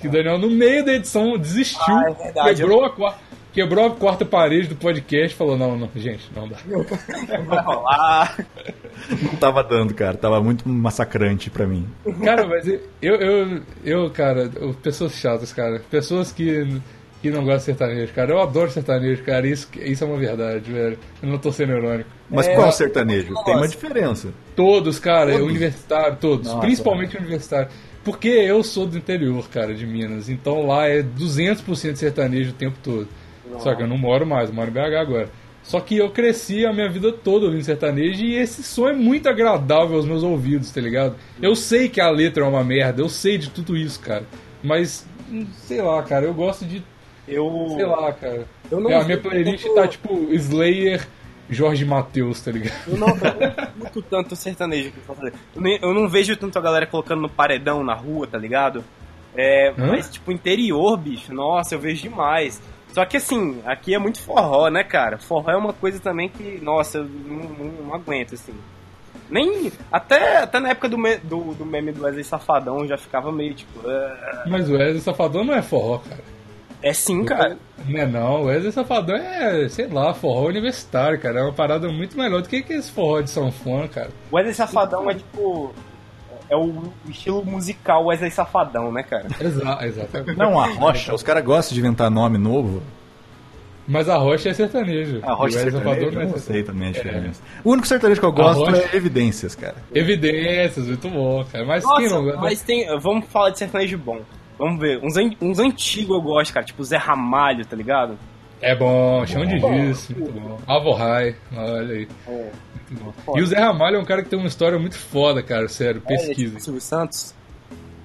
Que o Daniel, no meio da edição, desistiu. Ah, é verdade. Quebrou a, qua- quebrou a quarta parede do podcast e falou: Não, não, gente, não dá. Vai rolar. Não tava dando, cara. Tava muito massacrante pra mim. Cara, mas eu, eu, eu, cara, eu- pessoas chatas, cara. Pessoas que, que não gostam de sertanejo, cara. Eu adoro sertanejo, cara. Isso, isso é uma verdade, velho. Eu não tô sendo irônico. Mas É, qual é o sertanejo? Tem uma diferença. Todos, cara, Todos? universitário, todos. Nossa, principalmente universitário. Porque eu sou do interior, cara, de Minas. Então lá é 200% sertanejo o tempo todo. Só que eu não moro mais, eu moro em BH agora. Só que eu cresci a minha vida toda ouvindo sertanejo e esse som é muito agradável aos meus ouvidos, tá ligado? Eu sei que a letra é uma merda, eu sei de tudo isso, cara. Mas, hum, sei lá, cara, eu gosto de. Eu. Sei lá, cara. Eu não É, a minha playlist tanto- tá tipo Slayer, Jorge Matheus, tá ligado? Eu não, eu não tanto sertanejo que eu fazer. Eu, nem- eu não vejo tanto a galera colocando no paredão na rua, tá ligado? É, Hã? mas, tipo, interior, bicho, nossa, eu vejo demais. Só que, assim, aqui é muito forró, né, cara? Forró é uma coisa também que, nossa, eu não, não- não aguento, assim. Nem. Até, até na época do, me- do, do meme do Wesley Safadão eu já ficava meio tipo. "Ah". Mas o Wesley Safadão não é forró, cara. É sim, cara. Não é não, o Wesley Safadão é, sei lá, forró universitário, cara. É uma parada muito melhor do que esse forró de sanfona, cara. O Wesley Safadão é tipo. É o, estilo musical Wesley Safadão, né, cara? Exa exatamente. Não, a rocha. Os caras gostam de inventar nome novo. Mas a rocha é sertanejo. A rocha o Wesley sertanejo, não é sei também a diferença. O único sertanejo que eu gosto rocha- é Evidências, cara. Evidências, muito bom, cara. Mas quem não Nossa, gosta? mas tem. Vamos falar de sertanejo bom. Vamos ver. Uns, an- uns antigos eu gosto, cara. Tipo Zé Ramalho, tá ligado? É bom, chão de giz, muito bom. Avo-Rai, olha aí. Muito bom. E o Zé Ramalho é um cara que tem uma história muito foda, cara, sério, É, pesquisa. tipo Silvio Santos.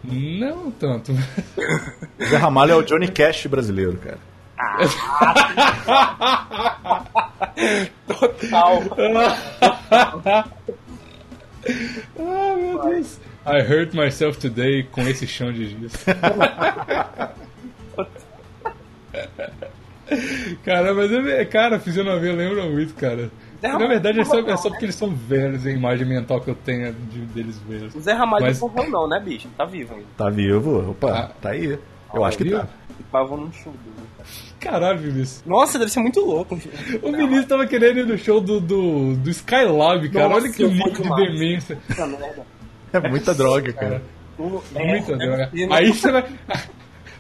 Não tanto. O Zé Ramalho é o Johnny Cash brasileiro, cara. Total. Ah, meu Deus. I hurt myself today com esse chão de giz. cara, mas é, cara, a fisionomia lembra muito, cara. Não, Na verdade é só, não, é só porque eles são velhos, a imagem mental que eu tenho de, deles velhos. O Zé Ramalho Mas- não morreu, não, né, bicho? Tá vivo ainda. Tá vivo? Opa, Ah. tá aí. Eu acho que viu? tá. Eu vou num show dele. Caralho, Vinícius. Nossa, deve ser muito louco. O Vinícius tava querendo ir no show do, do, do Skylab, cara. Nossa, Olha que nível de demência. Merda. É muita droga, cara. Muita É, droga. é, Aí você vai.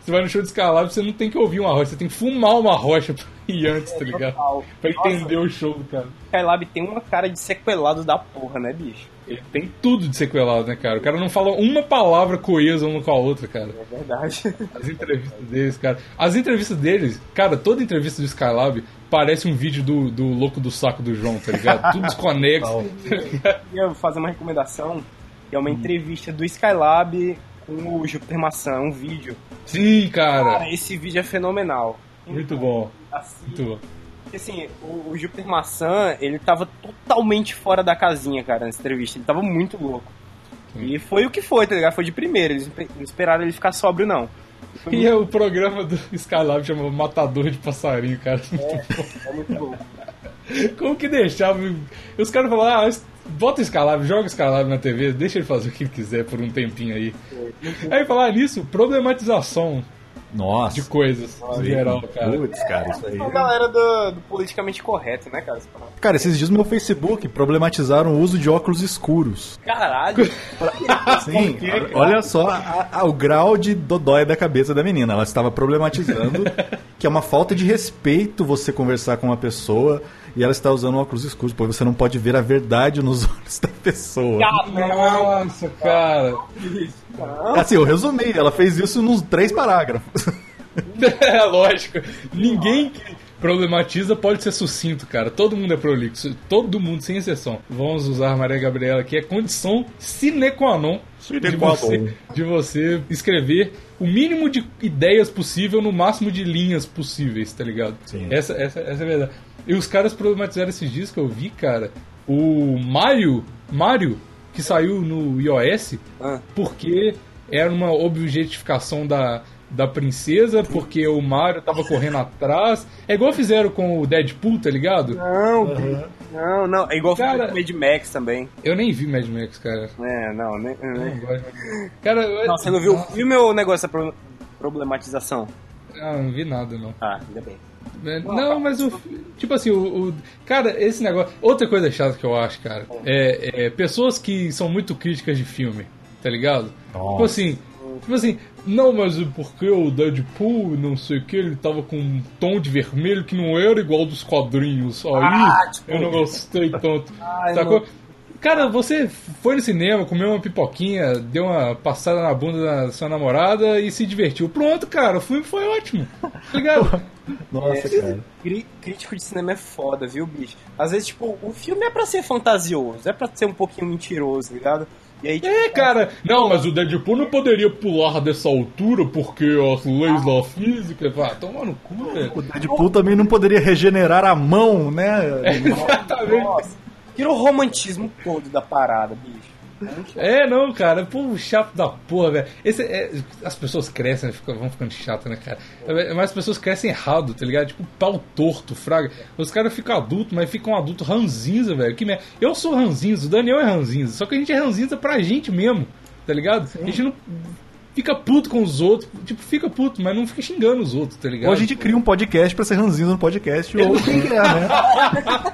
Você vai no show de Skylab, você não tem que ouvir uma rocha, você tem que fumar uma rocha pra ir antes, tá ligado? total. Pra Nossa. entender o show cara. Skylab tem uma cara de sequelado da porra, né, bicho? Ele tem tudo de sequelado, né, cara? O cara não fala uma palavra coesa uma com a outra, cara. É verdade. As entrevistas deles, cara. As entrevistas deles, cara, toda entrevista do Skylab parece um vídeo do, do louco do saco do João, tá ligado? Tudo desconexo. tá? Eu queria fazer uma recomendação, que é uma entrevista do Skylab com o Júpiter Maçã, um vídeo. Sim, cara. Cara, esse vídeo é fenomenal. Muito bom. Assim, Muito bom. Assim, o, o Júpiter Maçã, ele tava totalmente fora da casinha, cara, nessa entrevista. Ele tava muito louco. E foi o que foi, tá ligado? Foi de primeira. Eles não pe- não esperaram ele ficar sóbrio, não. Foi E é o programa do Skylab chama Matador de Passarinho, cara. É muito louco. Como que deixava? Os caras falaram, ah, bota o Skylab, joga o Skylab na TV, deixa ele fazer o que ele quiser por um tempinho aí. Aí falar nisso, problematização Nossa. de coisas, em geral, cara. Putz, cara, isso aí. A galera do, do politicamente correto, né, cara? Cara, esses dias no meu Facebook problematizaram o uso de óculos escuros. Caralho. Sim, olha só a- a- o grau de dodói da cabeça da menina. Ela estava problematizando que é uma falta de respeito você conversar com uma pessoa e ela está usando óculos escuros, porque você não pode ver a verdade nos olhos da pessoa. Nossa, cara. Assim, eu resumi, ela fez isso nos três parágrafos. É lógico. Ninguém que problematiza pode ser sucinto, cara. Todo mundo é prolixo. Todo mundo, sem exceção. Vamos usar Maria Gabriela, que é condição sine qua non de você, de você escrever o mínimo de ideias possível no máximo de linhas possíveis, tá ligado? Sim. Essa, essa, essa é a verdade. E os caras problematizaram esses dias que eu vi, cara. O Mario, Mario, que saiu no iOS, Ah. porque era uma objetificação da, da princesa, porque o Mario tava correndo atrás. É igual fizeram com o Deadpool, tá ligado? Não, não, não. É igual Cara- o Mad Max também. Eu nem vi Mad Max, cara. É, não? Eu né. não. Cara, eu- Não, você não viu o filme ou o negócio da pro- problematização? Ah, não vi nada, não. Ah, ainda bem. É, Não, mas o. Tipo assim, o, o- Cara, esse negócio. Outra coisa chata que eu acho, cara, é, é pessoas que são muito críticas de filme, tá ligado? Nossa. Tipo assim. Tipo assim, não, mas porque o Deadpool, não sei o que, ele tava com um tom de vermelho que não era igual dos quadrinhos. Aí Ah, tipo- eu não gostei tanto. Ai, sacou? mano. Cara, você foi no cinema, comeu uma pipoquinha, deu uma passada na bunda da sua namorada e se divertiu. Pronto, cara, o filme foi ótimo. Tá ligado? Nossa, cara. Cri- Crítico de cinema é foda, viu, bicho? Às vezes, tipo, o filme é pra ser fantasioso, é pra ser um pouquinho mentiroso, tá ligado? E aí, tipo, É, cara. Não, mas o Deadpool não poderia pular dessa altura porque as leis da física. Vá, toma no cu, velho. O Deadpool também não poderia regenerar a mão, né? Exatamente. nossa, tira o romantismo todo da parada, bicho. É, não, cara. Pô, chato da porra, velho. Esse é- as pessoas crescem, ficam- vão ficando chatas, né, cara? É, Mas as pessoas crescem errado, tá ligado? Tipo, pau torto, fraga. Os caras ficam adultos, mas ficam adultos ranzinza, velho. Que merda. Eu sou ranzinza, o Daniel é ranzinza. Só que a gente é ranzinza pra gente mesmo, tá ligado? A gente não fica puto com os outros. Tipo, fica puto, mas não fica xingando os outros, tá ligado? Ou a gente cria um podcast pra ser ranzinho no podcast, ou quem quer, né?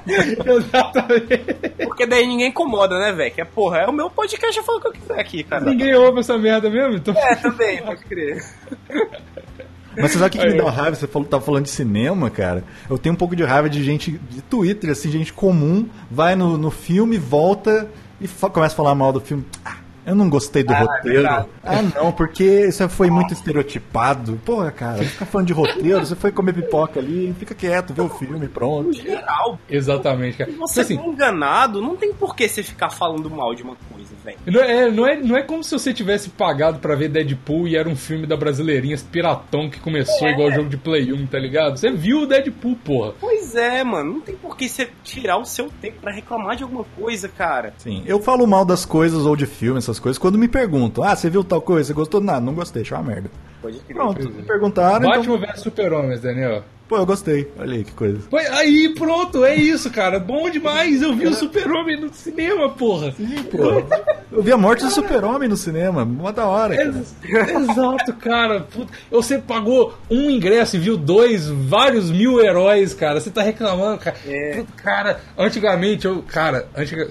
Exatamente. Porque daí ninguém incomoda, né, velho? Que é, porra, é o meu podcast, eu falo o que eu quiser aqui, cara. Ninguém ouve essa merda mesmo, então. É, também, pode crer. Mas você sabe o que, que me dá raiva? Você falou, tava falando de cinema, cara. Eu tenho um pouco de raiva de gente de Twitter, assim, gente comum, vai no, no filme, volta e fa- começa a falar mal do filme. Ah, eu não gostei do Ah, roteiro. verdade. Ah, não, porque isso foi muito estereotipado. Porra, cara, fica falando de roteiro, você foi comer pipoca ali, fica quieto, vê o filme, pronto. Geral, Exatamente, cara. se você assim, for enganado, não tem por que você ficar falando mal de uma coisa, velho. Não é, não, é, não é como se você tivesse pagado pra ver Deadpool e era um filme da Brasileirinhas piratão que começou igual o jogo de Play 1, tá ligado? Você viu o Deadpool, porra. Pois é, mano, não tem por que você tirar o seu tempo pra reclamar de alguma coisa, cara. Sim, eu falo mal das coisas ou de filme, essas coisas, quando me perguntam, ah, você viu tal coisa, você gostou? Nada, não gostei, achei uma merda. Pode crer. Pronto, me perguntaram, então, vs Super-Homens, Daniel. pô, eu gostei. Olha aí que coisa. Foi aí, pronto, é isso, cara. Bom demais. Eu vi o Super-Homem no cinema, porra. Pô, eu vi a morte do super-homem no cinema, mó da hora. cara. Ex- Exato, cara. Puta, Você pagou um ingresso e viu dois, vários mil heróis, cara. Você tá reclamando, cara. É. Puta, Cara, antigamente eu. Cara, antiga...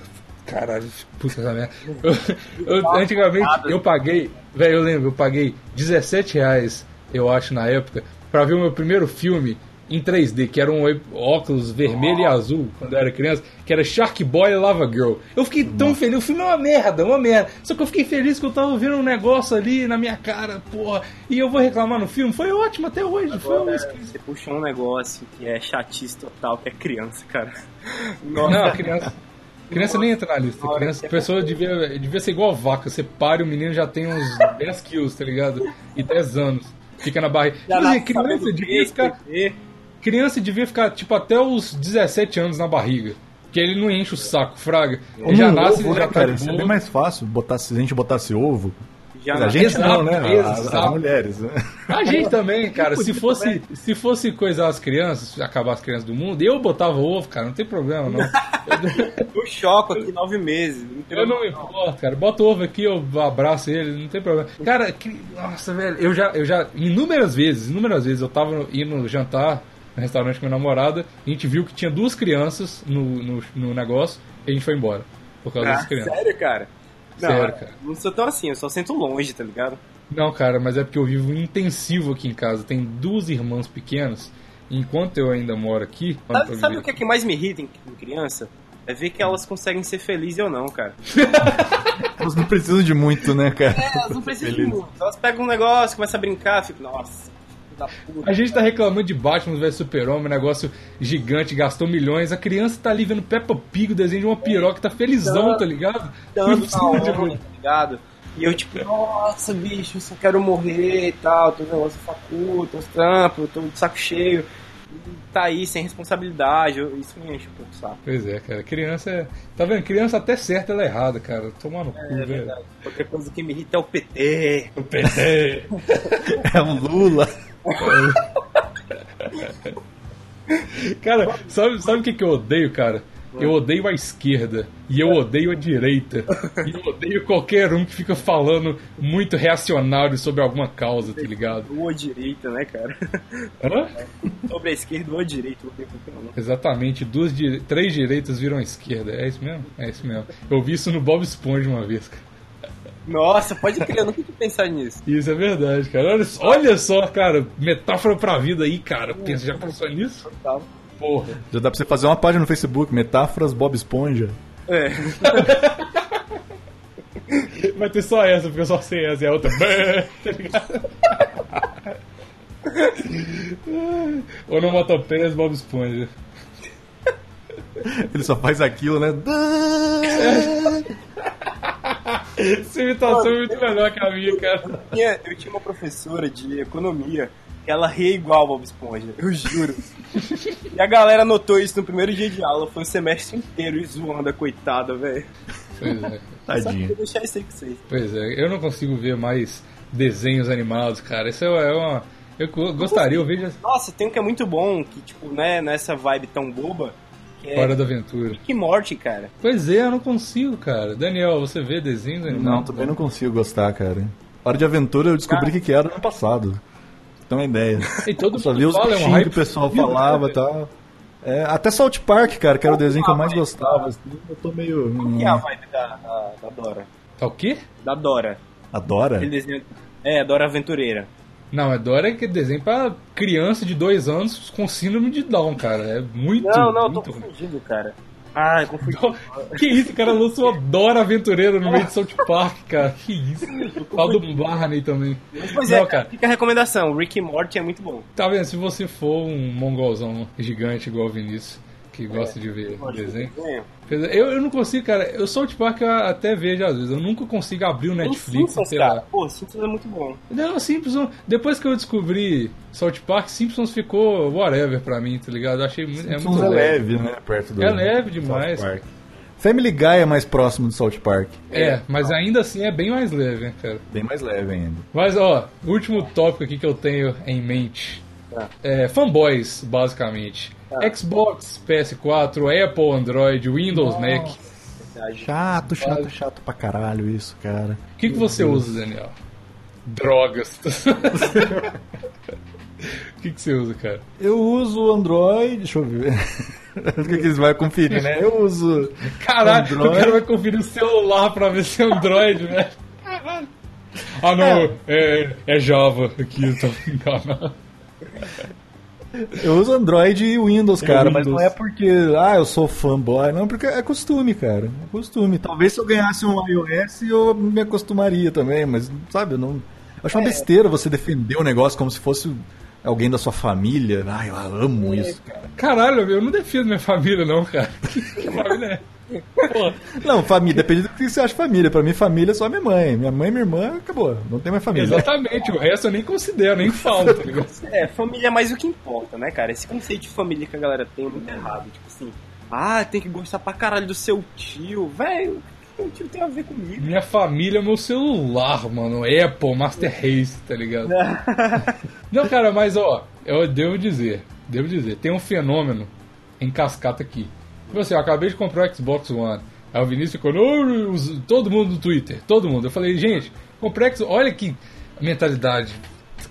Caralho, puta essa merda. Eu- eu- antigamente eu paguei. Velho, eu lembro, eu paguei 17 reais, eu acho, na época, pra ver o meu primeiro filme em 3D, que era um óculos vermelho e azul, quando eu era criança, que era Shark Boy e Lava Girl. Eu fiquei tão feliz, o filme é uma merda, uma merda. Só que eu fiquei feliz que eu tava vendo um negócio ali na minha cara, porra, e eu vou reclamar no filme. Foi ótimo até hoje, foi um Agora, esquisito. você puxou um negócio que é chatice total, que é criança, cara. Não, criança. Criança nem entra na lista. Criança, pessoa devia, devia ser igual vaca. Você para e o menino já tem uns 10 quilos, tá ligado? E 10 anos. Fica na barriga. Já Tipo assim, criança devia ficar. Criança devia ficar, tipo, até os 17 anos na barriga. Que ele não enche o saco, fraga. Ele Como já nasce ovo, e já né, tá cara? é mais fácil botar, se a gente botasse ovo. Já Mas a gente não, né? As, as mulheres, né? A gente também, cara. Se fosse, se fosse coisar as crianças, acabar as crianças do mundo, eu botava ovo, cara, não tem problema, não. Eu choco aqui nove meses. Não tem Eu não me importo, cara. Bota o ovo aqui, eu abraço ele, não tem problema. Cara, que, nossa, velho, eu já, eu já, inúmeras vezes, inúmeras vezes, eu tava indo jantar no restaurante com minha namorada, e a gente viu que tinha duas crianças no, no, no negócio, e a gente foi embora. Por causa Ah, das crianças. sério, cara? Não, Sério, cara. Não sou tão assim, eu só sento longe, tá ligado? Não, cara, mas é porque eu vivo intensivo aqui em casa. Tem duas irmãs pequenas. e Enquanto eu ainda moro aqui. Sabe, sabe o que, é que mais me irrita em, em criança? É ver que elas conseguem ser felizes ou não, cara. Elas não precisam de muito, né, cara? É, elas não precisam de muito. Elas pegam um negócio, começam a brincar, fico, nossa, da puta. A gente tá reclamando de Batman vs Super-Homem, um negócio gigante, gastou milhões. A criança tá ali vendo Peppa Pig, o desenho de uma piroca, tá felizão, tá ligado? Não dando precisa de onda, muito. tá ligado? E eu tipo, nossa, bicho, eu só quero morrer e tal, tô negócio de faculdade, tô trampo, tô de saco cheio. Tá aí, sem responsabilidade, isso me enche um pouco o saco. Pois é, cara. Criança é. Tá vendo? Criança até certa ela é errada, cara. Tomar no cu, É velho. verdade. Outra coisa que me irrita é o PT. O PT. É um Lula. Cara, sabe, sabe o que, que eu odeio, cara? Eu odeio a esquerda e eu odeio a direita. E eu odeio qualquer um que fica falando muito reacionário sobre alguma causa, tá ligado? Ou a direita, né, cara? Hã? Sobre a esquerda ou a direita, não tem problema. Exatamente, duas dire... três direitas viram a esquerda. É isso mesmo? É isso mesmo. Eu vi isso no Bob Esponja uma vez, cara. Nossa, pode crer, eu nunca tinha pensado nisso. Isso é verdade, cara. Olha, só- olha só, cara, metáfora pra vida aí, cara. Pensa, já pensou nisso? Tá? Porra. Já dá pra você fazer uma página no Facebook, Metáforas Bob Esponja. É. Vai ter só essa, porque eu só sei essa e a outra. Tá ligado? Onomatopeias Bob Esponja. Ele só faz aquilo, né? Essa imitação é muito melhor que a minha, cara. Tinha- eu tinha uma professora de economia que ela ria igual Bob Esponja, eu juro. E a galera notou isso no primeiro dia de aula, foi o semestre inteiro e zoando a coitada, velho. Pois é. Só queria Tadinho. deixar isso aí com vocês. Pois é, eu não consigo ver mais desenhos animados, cara. Isso é uma. Eu go- gostaria, eu vejo Nossa, tem um que é muito bom, que tipo, né, nessa vibe tão boba, é Fora da Aventura. Rick e Morty, cara. Pois é, eu não consigo, cara. Daniel, você vê desenhos animados? Não, também não consigo gostar, cara. Hora de Aventura eu descobri o que, que era no ano passado. Tem uma ideia. E todo só mundo vi os fala, é um bichinhos hype que o pessoal falava né, e tal. É, até South Park, cara, que era o desenho que eu mais gostava. assim, eu tô meio. Qual hum, que é a vibe da, da, da Dora? Tá o quê? Da Dora. Adora? Aquele desenho. É, Dora Aventureira. Não, é Dora é que desenho pra criança de dois anos com síndrome de Down, cara. É muito. Não, não, eu tô muito ruim. confundindo, cara. Ah, eu confundi. Que isso, o cara lançou Dora Aventureira no meio de South Park, cara. Que isso. Fala do Barney também. Pois não, é, cara. fica a recomendação. Rick e Morty é muito bom. Tá vendo? Se você for um mongolzão gigante igual o Vinícius, que gosta de ver desenho. É. Eu, eu não consigo, cara. Eu South Park eu até vejo às vezes. Eu nunca consigo abrir o Netflix, Simpsons, sei cara. lá. Pô, Simpsons é muito bom. Não, Simpsons. Depois que eu descobri South Park, Simpsons ficou whatever pra mim, tá ligado? Eu achei muito. É muito é leve. leve, né? Perto do. É leve South demais. Park. Family Guy é mais próximo do South Park. É, mas ainda assim é bem mais leve, né, cara? Bem mais leve ainda. Mas, ó, o último tópico aqui que eu tenho em mente Tá. é fanboys, basicamente. Xbox, PS4, Apple, Android, Windows, Mac. Verdade. Chato, chato, chato pra caralho isso, cara. O que, que você usa, Daniel? Drogas. O que, que você usa, cara? Eu uso Android, deixa eu ver. o que, que eles vão conferir, né? Eu uso. Caralho, Android. o cara vai conferir o celular pra ver se é Android, velho. Caralho. Ah, não, é, é Java aqui, eu tô enganado. Eu uso Android e Windows, cara, mas Windows. não é porque, ah, eu sou fanboy, não, porque é costume, cara. É costume. Talvez se eu ganhasse um iOS eu me acostumaria também, mas, sabe, eu não. acho uma besteira você defender o negócio como se fosse alguém da sua família. Ai, eu amo isso, cara. Caralho, eu não defino minha família, não, cara. Que, que família é? Pô, Não, família, depende do que você acha família. Pra mim, família é só minha mãe. Minha mãe e minha irmã, acabou. Não tem mais família. exatamente, o resto eu nem considero, nem falo, tá ligado? É, família é mais o que importa, né, cara? Esse conceito de família que a galera tem é muito errado. Tipo assim, ah, tem que gostar pra caralho do seu tio. Velho, o tiro tem a ver comigo? Minha família é meu celular, mano. Apple, Master Race, tá ligado? Não, cara, mas ó, eu devo dizer, devo dizer, tem um fenômeno em cascata aqui. Tipo assim, eu acabei de comprar o Xbox One. Aí o Vinícius ficou, "Não, os- todo mundo no Twitter, todo mundo. Eu falei, gente, comprei Xbox, olha que mentalidade.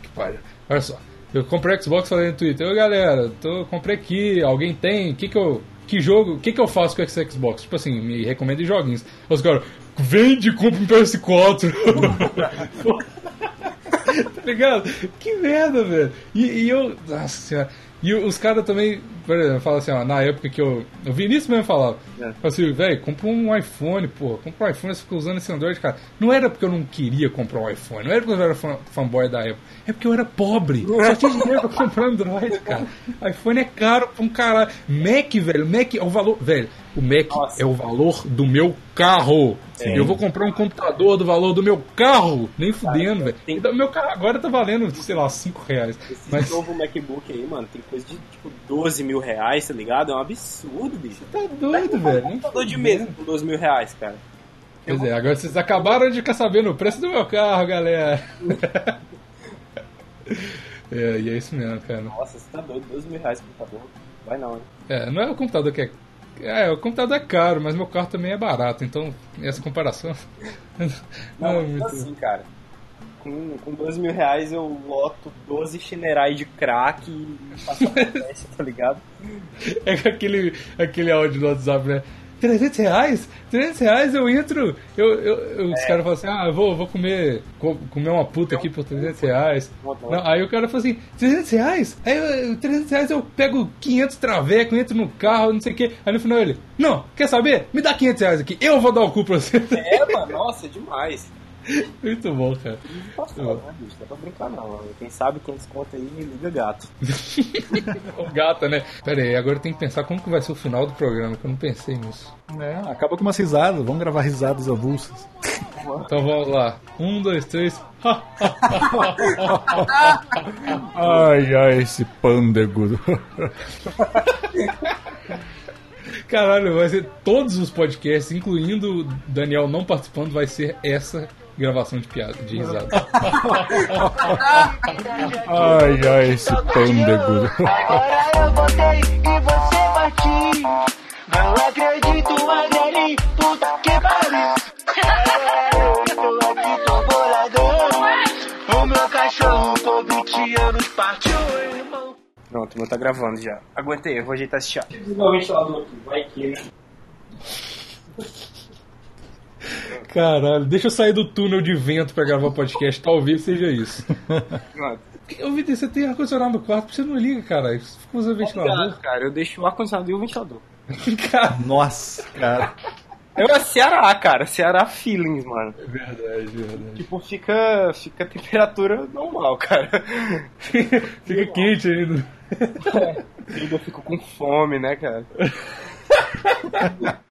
Que pariu. Olha só, eu comprei Xbox falei no Twitter, ô galera, tô, comprei aqui, alguém tem, que que eu. Que jogo, o que que eu faço com esse Xbox? Tipo assim, me recomendem joguinhos. Os caras, vende e compra um PS4. tá ligado? Que merda, velho. E, e eu. Nossa senhora. E os caras também, por exemplo, falam assim, ó, na época que eu. O Vinícius mesmo falava. É. Falava assim, velho, compra um iPhone, pô. Compra um iPhone, você fica usando esse Android, cara. Não era porque eu não queria comprar um iPhone, não era porque eu era fã, fanboy da Apple. É porque eu era pobre. Só tinha dinheiro pra comprar Android, cara. iPhone é caro pra um caralho. Mac, velho, Mac é o valor. Velho, o Mac Nossa. é o valor do meu carro. Sim. Eu vou comprar um computador do valor do meu carro. Nem fudendo, velho. tem- meu carro agora tá valendo, sei lá, 5 reais. Esse Mas novo MacBook aí, mano, tem coisa de tipo 12 mil reais, tá ligado? É um absurdo, bicho. tá doido, velho. Nem Computador de mesa com 12 mil reais, cara. Pois é, agora vocês acabaram de ficar sabendo o preço do meu carro, galera. é, e é isso mesmo, cara. Nossa, você tá doido, 12 mil reais no computador. Vai não, hein? É, não é o computador que é. É, o computador é caro, mas meu carro também é barato, então essa comparação. Não, Não, é muito- assim, cara. Com, com 12 mil reais eu loto 12 chinerais de crack e faço a festa, tá ligado? É aquele, aquele áudio do WhatsApp, né? 300 reais? 300 reais eu entro. Eu, eu, eu- Os caras falam assim: ah, eu vou, vou comer, co- comer uma puta aqui por 300 reais. Não, aí o cara fala assim: 300 reais? Aí eu, 300 reais eu pego 500 traveco, entro no carro, não sei o que. Aí no final ele: não, quer saber? Me dá 500 reais aqui, eu vou dar o cu pra você. É, mano, nossa, é demais. Muito bom, cara. Não tá né, bicho? Dá pra brincar não. Quem sabe quem desconta aí, liga gato. O gata, né? Pera aí, agora tem que pensar como que vai ser o final do programa, que eu não pensei nisso. É, acaba com umas risadas, vamos gravar risadas avulsas. Então vamos lá. Um, dois, três. Ai, ai, esse pândego. Caralho, vai ser todos os podcasts, incluindo o Daniel não participando, vai ser essa gravação de piada, de risada. Ai, ai, esse pândego. Agora eu voltei e você partiu. Não acredito, puta que pariu. Eu estou aqui, tô boladão. O meu cachorro com 20 anos partiu, irmão. Pronto, o meu tá gravando já. Aguentei, eu vou ajeitar esse chá. Desligar o ventilador aqui, vai que, né? Caralho, deixa eu sair do túnel de vento pra gravar o podcast, talvez seja isso. Mano, Eu vi, você tem ar-condicionado no quarto, você não liga, cara. Você fica usando ventilador. obrigado, cara. Eu deixo o ar-condicionado e o ventilador. cara, Nossa, cara. É Ceará, cara. Ceará feelings, mano. verdade, verdade. Tipo, fica, fica a temperatura normal, cara. Fica quente ainda. Ainda eu fico com fome, né, cara?